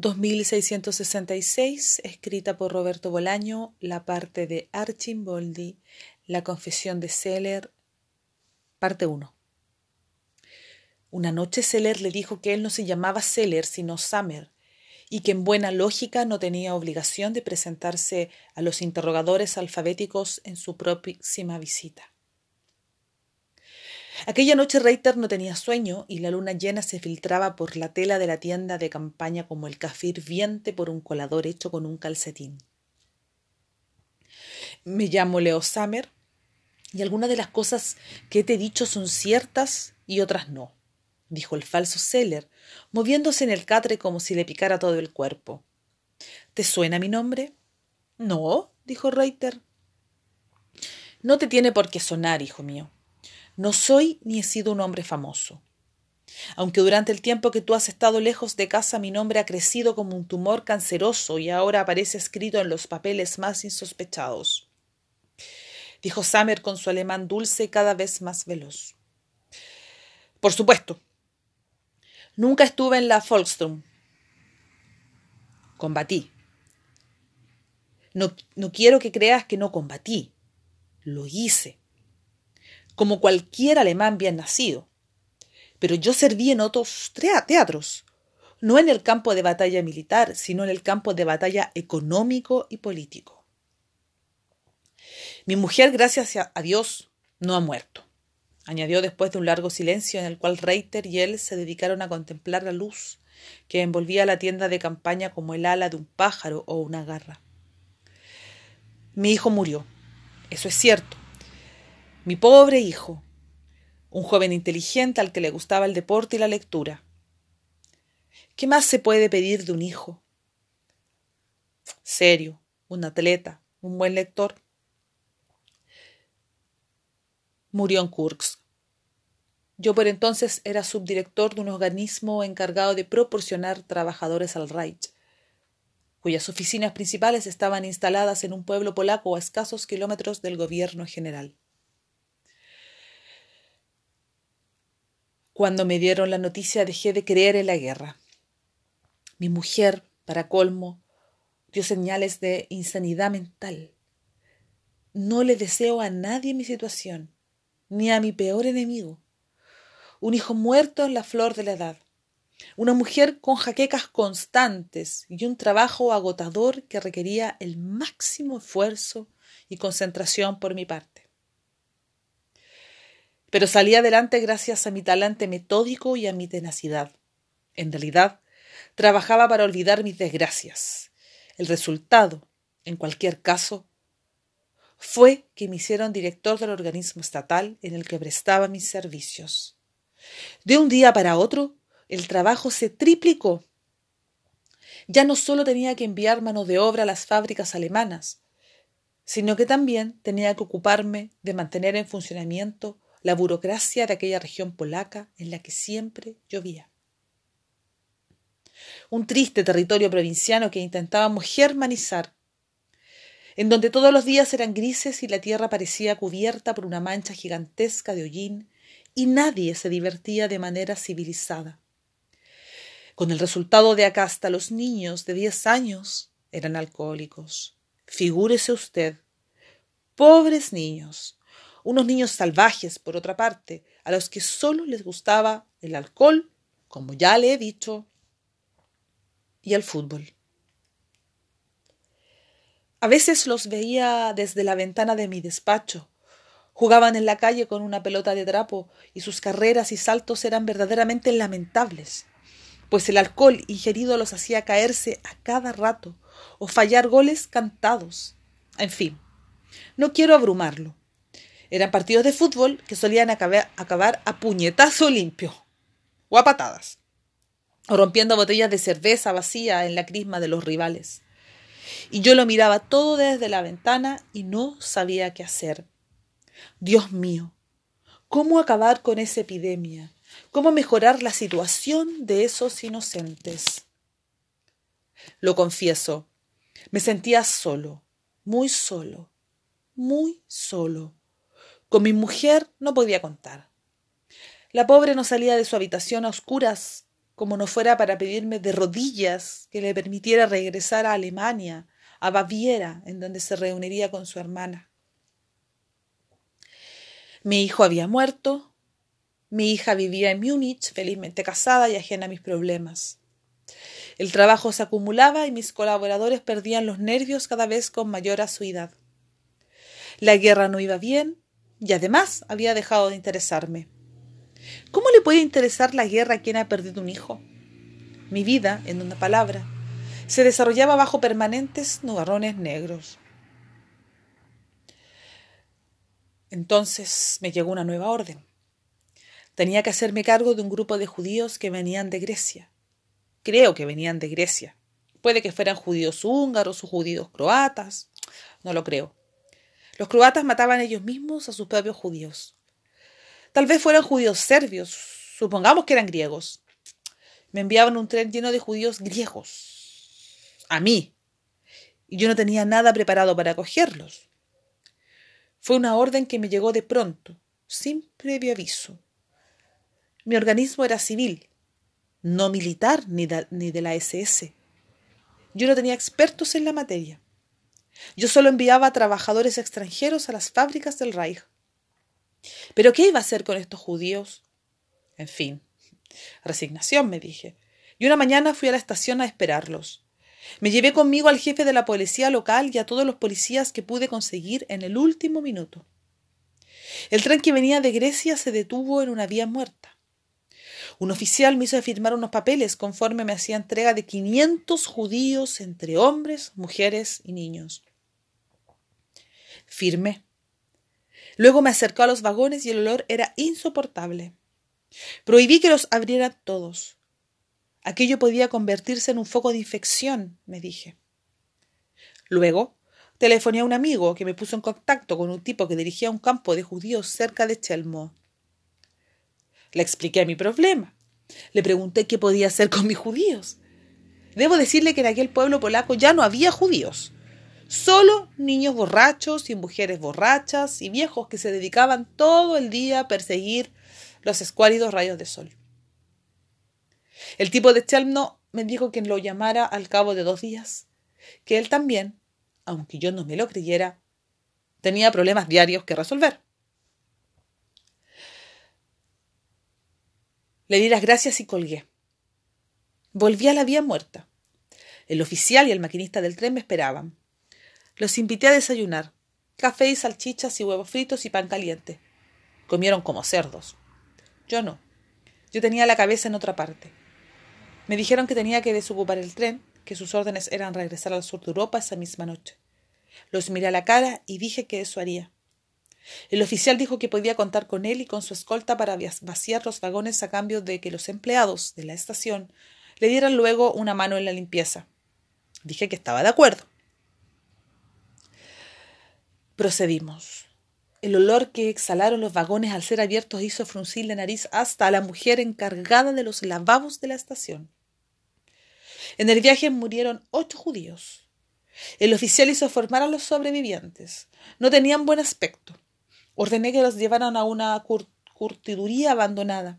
2666, escrita por Roberto Bolaño, la parte de Archimboldi, La confesión de Seller, parte 1. Una noche Seller le dijo que él no se llamaba Seller, sino Summer, y que en buena lógica no tenía obligación de presentarse a los interrogadores alfabéticos en su próxima visita. Aquella noche Reiter no tenía sueño y la luna llena se filtraba por la tela de la tienda de campaña como el café hirviente por un colador hecho con un calcetín. Me llamo Leo Summer y algunas de las cosas que te he dicho son ciertas y otras no, dijo el falso Seller, moviéndose en el catre como si le picara todo el cuerpo. ¿Te suena mi nombre? No, dijo Reiter. No te tiene por qué sonar, hijo mío. No soy ni he sido un hombre famoso. Aunque durante el tiempo que tú has estado lejos de casa mi nombre ha crecido como un tumor canceroso y ahora aparece escrito en los papeles más insospechados. Dijo Summer con su alemán dulce y cada vez más veloz. Por supuesto. Nunca estuve en la Volkssturm. Combatí. No, no quiero que creas que no combatí. Lo hice como cualquier alemán bien nacido. Pero yo serví en otros teatros, no en el campo de batalla militar, sino en el campo de batalla económico y político. Mi mujer, gracias a Dios, no ha muerto, añadió después de un largo silencio en el cual Reiter y él se dedicaron a contemplar la luz que envolvía la tienda de campaña como el ala de un pájaro o una garra. Mi hijo murió, eso es cierto, mi pobre hijo, un joven inteligente al que le gustaba el deporte y la lectura. ¿Qué más se puede pedir de un hijo? Serio, un atleta, un buen lector. Murió en Kursk. Yo por entonces era subdirector de un organismo encargado de proporcionar trabajadores al Reich, cuyas oficinas principales estaban instaladas en un pueblo polaco a escasos kilómetros del gobierno general. Cuando me dieron la noticia dejé de creer en la guerra. Mi mujer, para colmo, dio señales de insanidad mental. No le deseo a nadie mi situación, ni a mi peor enemigo. Un hijo muerto en la flor de la edad. Una mujer con jaquecas constantes y un trabajo agotador que requería el máximo esfuerzo y concentración por mi parte pero salí adelante gracias a mi talante metódico y a mi tenacidad. En realidad, trabajaba para olvidar mis desgracias. El resultado, en cualquier caso, fue que me hicieron director del organismo estatal en el que prestaba mis servicios. De un día para otro, el trabajo se triplicó. Ya no solo tenía que enviar mano de obra a las fábricas alemanas, sino que también tenía que ocuparme de mantener en funcionamiento la burocracia de aquella región polaca en la que siempre llovía. Un triste territorio provinciano que intentábamos germanizar, en donde todos los días eran grises y la tierra parecía cubierta por una mancha gigantesca de hollín y nadie se divertía de manera civilizada. Con el resultado de acá hasta los niños de diez años eran alcohólicos. Figúrese usted, pobres niños, unos niños salvajes, por otra parte, a los que solo les gustaba el alcohol, como ya le he dicho, y el fútbol. A veces los veía desde la ventana de mi despacho. Jugaban en la calle con una pelota de trapo y sus carreras y saltos eran verdaderamente lamentables, pues el alcohol ingerido los hacía caerse a cada rato o fallar goles cantados. En fin, no quiero abrumarlo. Eran partidos de fútbol que solían acabar, a puñetazo limpio o a patadas, o rompiendo botellas de cerveza vacía en la crisma de los rivales. Y yo lo miraba todo desde la ventana y no sabía qué hacer. Dios mío, ¿cómo acabar con esa epidemia? ¿Cómo mejorar la situación de esos inocentes? Lo confieso, me sentía solo, muy solo, muy solo. Con mi mujer no podía contar. La pobre no salía de su habitación a oscuras como no fuera para pedirme de rodillas que le permitiera regresar a Alemania, a Baviera, en donde se reuniría con su hermana. Mi hijo había muerto, mi hija vivía en Múnich, felizmente casada y ajena a mis problemas. El trabajo se acumulaba y mis colaboradores perdían los nervios cada vez con mayor asuidad. La guerra no iba bien y además había dejado de interesarme. ¿Cómo le puede interesar la guerra a quien ha perdido un hijo? Mi vida, en una palabra, se desarrollaba bajo permanentes nubarrones negros. Entonces me llegó una nueva orden. Tenía que hacerme cargo de un grupo de judíos que venían de Grecia. Creo que venían de Grecia. Puede que fueran judíos húngaros o judíos croatas. No lo creo. Los croatas mataban ellos mismos a sus propios judíos. Tal vez fueran judíos serbios, supongamos que eran griegos. Me enviaban un tren lleno de judíos griegos. A mí. Y yo no tenía nada preparado para acogerlos. Fue una orden que me llegó de pronto, sin previo aviso. Mi organismo era civil, no militar ni de, la SS. Yo no tenía expertos en la materia. Yo solo enviaba a trabajadores extranjeros a las fábricas del Reich. Pero ¿qué iba a hacer con estos judíos? En fin, resignación, me dije. Y una mañana fui a la estación a esperarlos. Me llevé conmigo al jefe de la policía local y a todos los policías que pude conseguir en el último minuto. El tren que venía de Grecia se detuvo en una vía muerta. Un oficial me hizo firmar unos papeles conforme me hacía entrega de quinientos judíos entre hombres, mujeres y niños. Firmé. Luego me acercó a los vagones y el olor era insoportable. Prohibí que los abrieran todos. Aquello podía convertirse en un foco de infección, me dije. Luego telefoné a un amigo que me puso en contacto con un tipo que dirigía un campo de judíos cerca de Chelmo. Le expliqué mi problema. Le pregunté qué podía hacer con mis judíos. Debo decirle que en aquel pueblo polaco ya no había judíos. Solo niños borrachos y mujeres borrachas y viejos que se dedicaban todo el día a perseguir los escuálidos rayos de sol. El tipo de Chelmno me dijo que lo llamara al cabo de dos días, que él también, aunque yo no me lo creyera, tenía problemas diarios que resolver. Le di las gracias y colgué. Volví a la vía muerta. El oficial y el maquinista del tren me esperaban. Los invité a desayunar. Café y salchichas y huevos fritos y pan caliente. Comieron como cerdos. Yo no. Yo tenía la cabeza en otra parte. Me dijeron que tenía que desocupar el tren, que sus órdenes eran regresar al sur de Europa esa misma noche. Los miré a la cara y dije que eso haría. El oficial dijo que podía contar con él y con su escolta para vaciar los vagones a cambio de que los empleados de la estación le dieran luego una mano en la limpieza. Dije que estaba de acuerdo. Procedimos. El olor que exhalaron los vagones al ser abiertos hizo fruncir la nariz hasta a la mujer encargada de los lavabos de la estación. En el viaje murieron ocho judíos. El oficial hizo formar a los sobrevivientes. No tenían buen aspecto. Ordené que los llevaran a una curtiduría abandonada.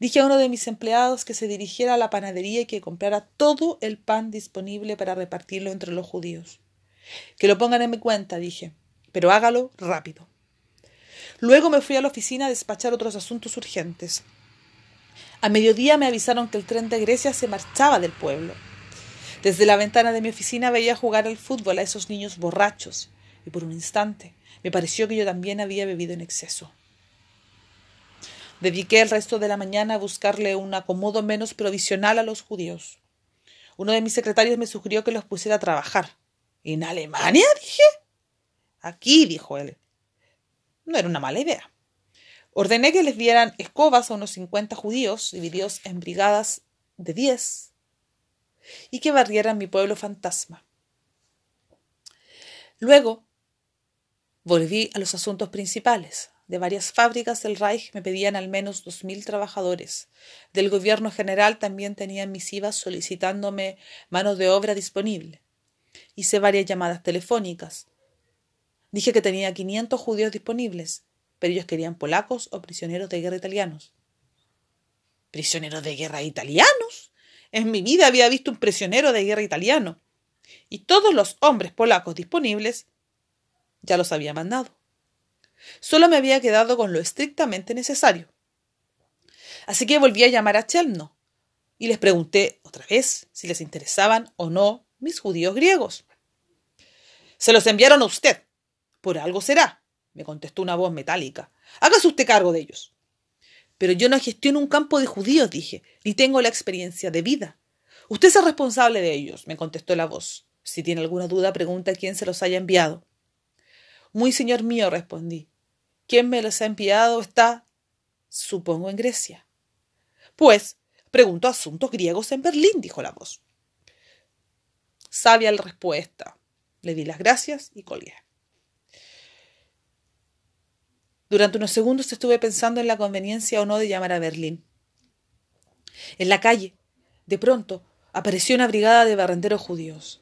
Dije a uno de mis empleados que se dirigiera a la panadería y que comprara todo el pan disponible para repartirlo entre los judíos. Que lo pongan en mi cuenta, dije pero hágalo rápido. Luego me fui a la oficina a despachar otros asuntos urgentes. A mediodía me avisaron que el tren de Grecia se marchaba del pueblo. Desde la ventana de mi oficina veía jugar al fútbol a esos niños borrachos, y por un instante me pareció que yo también había bebido en exceso. Dediqué el resto de la mañana a buscarle un acomodo menos provisional a los judíos. Uno de mis secretarios me sugirió que los pusiera a trabajar. ¿En Alemania? dije. Aquí, dijo él. No era una mala idea. Ordené que les dieran escobas a unos cincuenta judíos, divididos en brigadas de diez, y que barrieran mi pueblo fantasma. Luego volví a los asuntos principales. De varias fábricas del Reich me pedían al menos dos mil trabajadores. Del gobierno general también tenían misivas solicitándome mano de obra disponible. Hice varias llamadas telefónicas. Dije que tenía 500 judíos disponibles, pero ellos querían polacos o prisioneros de guerra italianos. Prisioneros de guerra italianos. En mi vida había visto un prisionero de guerra italiano. Y todos los hombres polacos disponibles ya los había mandado. Solo me había quedado con lo estrictamente necesario. Así que volví a llamar a Chelno y les pregunté otra vez si les interesaban o no mis judíos griegos. Se los enviaron a usted. Por algo será, me contestó una voz metálica. Hágase usted cargo de ellos. Pero yo no gestiono un campo de judíos, dije, ni tengo la experiencia de vida. Usted es responsable de ellos, me contestó la voz. Si tiene alguna duda, pregunta quién se los haya enviado. Muy señor mío, respondí. ¿Quién me los ha enviado está, supongo, en Grecia. Pues, pregunto asuntos griegos en Berlín, dijo la voz. Sabia la respuesta. Le di las gracias y colgué. Durante unos segundos estuve pensando en la conveniencia o no de llamar a Berlín. En la calle, de pronto, apareció una brigada de barrenderos judíos.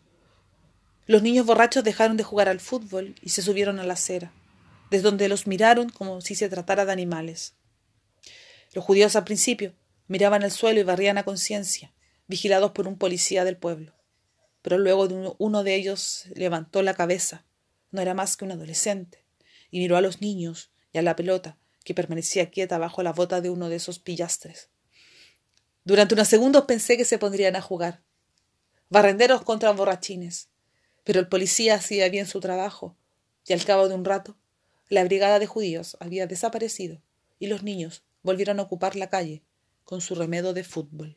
Los niños borrachos dejaron de jugar al fútbol y se subieron a la acera, desde donde los miraron como si se tratara de animales. Los judíos al principio miraban al suelo y barrían a conciencia, vigilados por un policía del pueblo pero luego uno de ellos levantó la cabeza, no era más que un adolescente, y miró a los niños y a la pelota, que permanecía quieta bajo la bota de uno de esos pillastres. Durante unos segundos pensé que se pondrían a jugar. Barrenderos contra borrachines. Pero el policía hacía bien su trabajo, y al cabo de un rato, la brigada de judíos había desaparecido, y los niños volvieron a ocupar la calle con su remedo de fútbol.